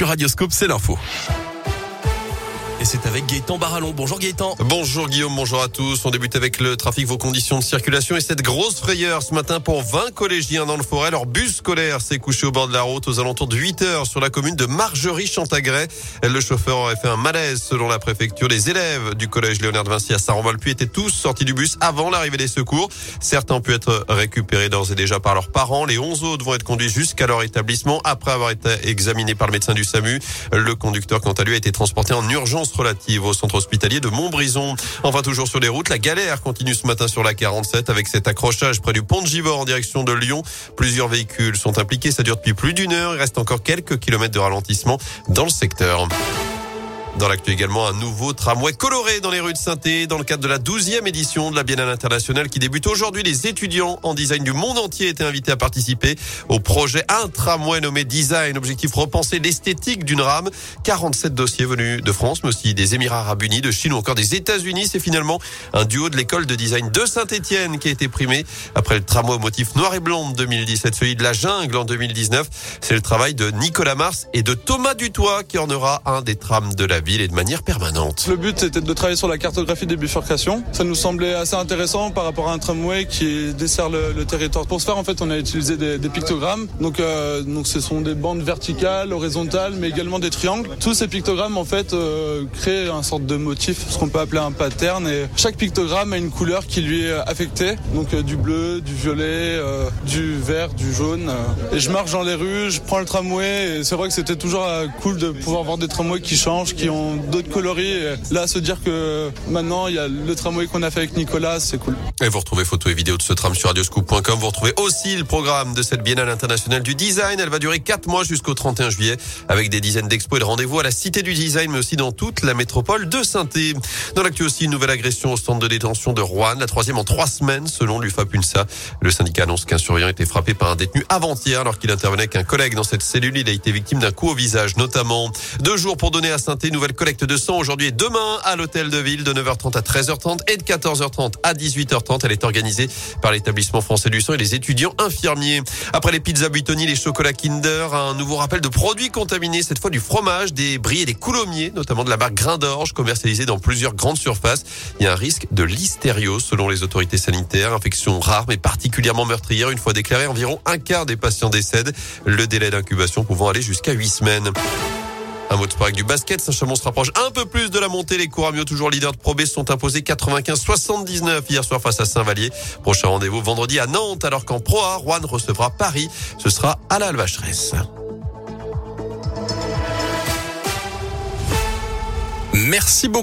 sur Radioscope, c'est l'info. Et c'est avec Gaëtan Barallon. Bonjour Gaëtan. Bonjour Guillaume, bonjour à tous. On débute avec le trafic, vos conditions de circulation et cette grosse frayeur ce matin pour 20 collégiens dans le forêt. Leur bus scolaire s'est couché au bord de la route aux alentours de 8 heures sur la commune de Margerie-Chantagret. Le chauffeur aurait fait un malaise selon la préfecture. Les élèves du collège Léonard de Vinci à saint puis étaient tous sortis du bus avant l'arrivée des secours. Certains ont pu être récupérés d'ores et déjà par leurs parents. Les 11 autres vont être conduits jusqu'à leur établissement après avoir été examinés par le médecin du SAMU. Le conducteur, quant à lui, a été transporté en urgence relative au centre hospitalier de Montbrison. Enfin, toujours sur les routes, la galère continue ce matin sur la 47 avec cet accrochage près du pont de Givor en direction de Lyon. Plusieurs véhicules sont impliqués. Ça dure depuis plus d'une heure. Il reste encore quelques kilomètres de ralentissement dans le secteur. Dans l'actu également, un nouveau tramway coloré dans les rues de saint dans le cadre de la 12e édition de la Biennale internationale qui débute aujourd'hui. Les étudiants en design du monde entier étaient invités à participer au projet Un tramway nommé Design. Objectif repenser l'esthétique d'une rame. 47 dossiers venus de France, mais aussi des Émirats Arabes Unis, de Chine ou encore des États-Unis. C'est finalement un duo de l'école de design de Saint-Étienne qui a été primé après le tramway au motif noir et blanc de 2017, celui de la jungle en 2019. C'est le travail de Nicolas Mars et de Thomas Dutoit qui ornera un des trams de la ville et de manière permanente. Le but c'était de travailler sur la cartographie des bifurcations. Ça nous semblait assez intéressant par rapport à un tramway qui dessert le, territoire. Pour ce faire, en fait, on a utilisé des, pictogrammes. Donc, euh, donc, ce sont des bandes verticales, horizontales, mais également des triangles. Tous ces pictogrammes, en fait, euh, créent un sorte de motif, ce qu'on peut appeler un pattern. Et chaque pictogramme a une couleur qui lui est affectée. Donc, euh, du bleu, du violet, du vert, du jaune. Et je marche dans les rues, je prends le tramway. Et c'est vrai que c'était toujours cool de pouvoir voir des tramways qui changent, qui ont d'autres coloris. Là, se dire que maintenant, il y a le tramway qu'on a fait avec Nicolas, c'est cool. Et vous retrouvez photos et vidéos de ce tram sur radioscoop.com. Vous retrouvez aussi le programme de cette Biennale internationale du design. Elle va durer 4 mois jusqu'au 31 juillet avec des dizaines d'expos et de rendez-vous à la Cité du Design, mais aussi dans toute la métropole de saint Dans l'actu aussi, une nouvelle agression au centre de détention de Rouen, la troisième en trois semaines selon l'UFAPUNSA. Le syndicat annonce qu'un surveillant été frappé par un détenu avant-hier alors qu'il intervenait avec un collègue dans cette cellule. Il a été victime d'un coup au visage notamment. Deux jours pour donner à saint nouvelle collecte de sang aujourd'hui et demain à l'hôtel de ville de 9h30 à 13h30 et de 14h30 à 18h30. Elle est organisée par l'établissement français du sang et les étudiants infirmiers. Après les pizzas Buitoni, les chocolats Kinder, un nouveau rappel de produits contaminés, cette fois du fromage, des bris et des coulommiers, notamment de la marque Grain d'Orge, commercialisée dans plusieurs grandes surfaces. Il y a un risque de listériose selon les autorités sanitaires, infection rare mais particulièrement meurtrière. Une fois déclarée, environ un quart des patients décèdent, le délai d'incubation pouvant aller jusqu'à 8 semaines. Un mot de sport du basket. Saint-Chamond se rapproche un peu plus de la montée. Les Couramio, toujours leaders de Pro B, sont imposés 95-79 hier soir face à Saint-Vallier. Prochain rendez-vous vendredi à Nantes, alors qu'en Pro A, Rouen recevra Paris. Ce sera à la Alvacheresse. Merci beaucoup.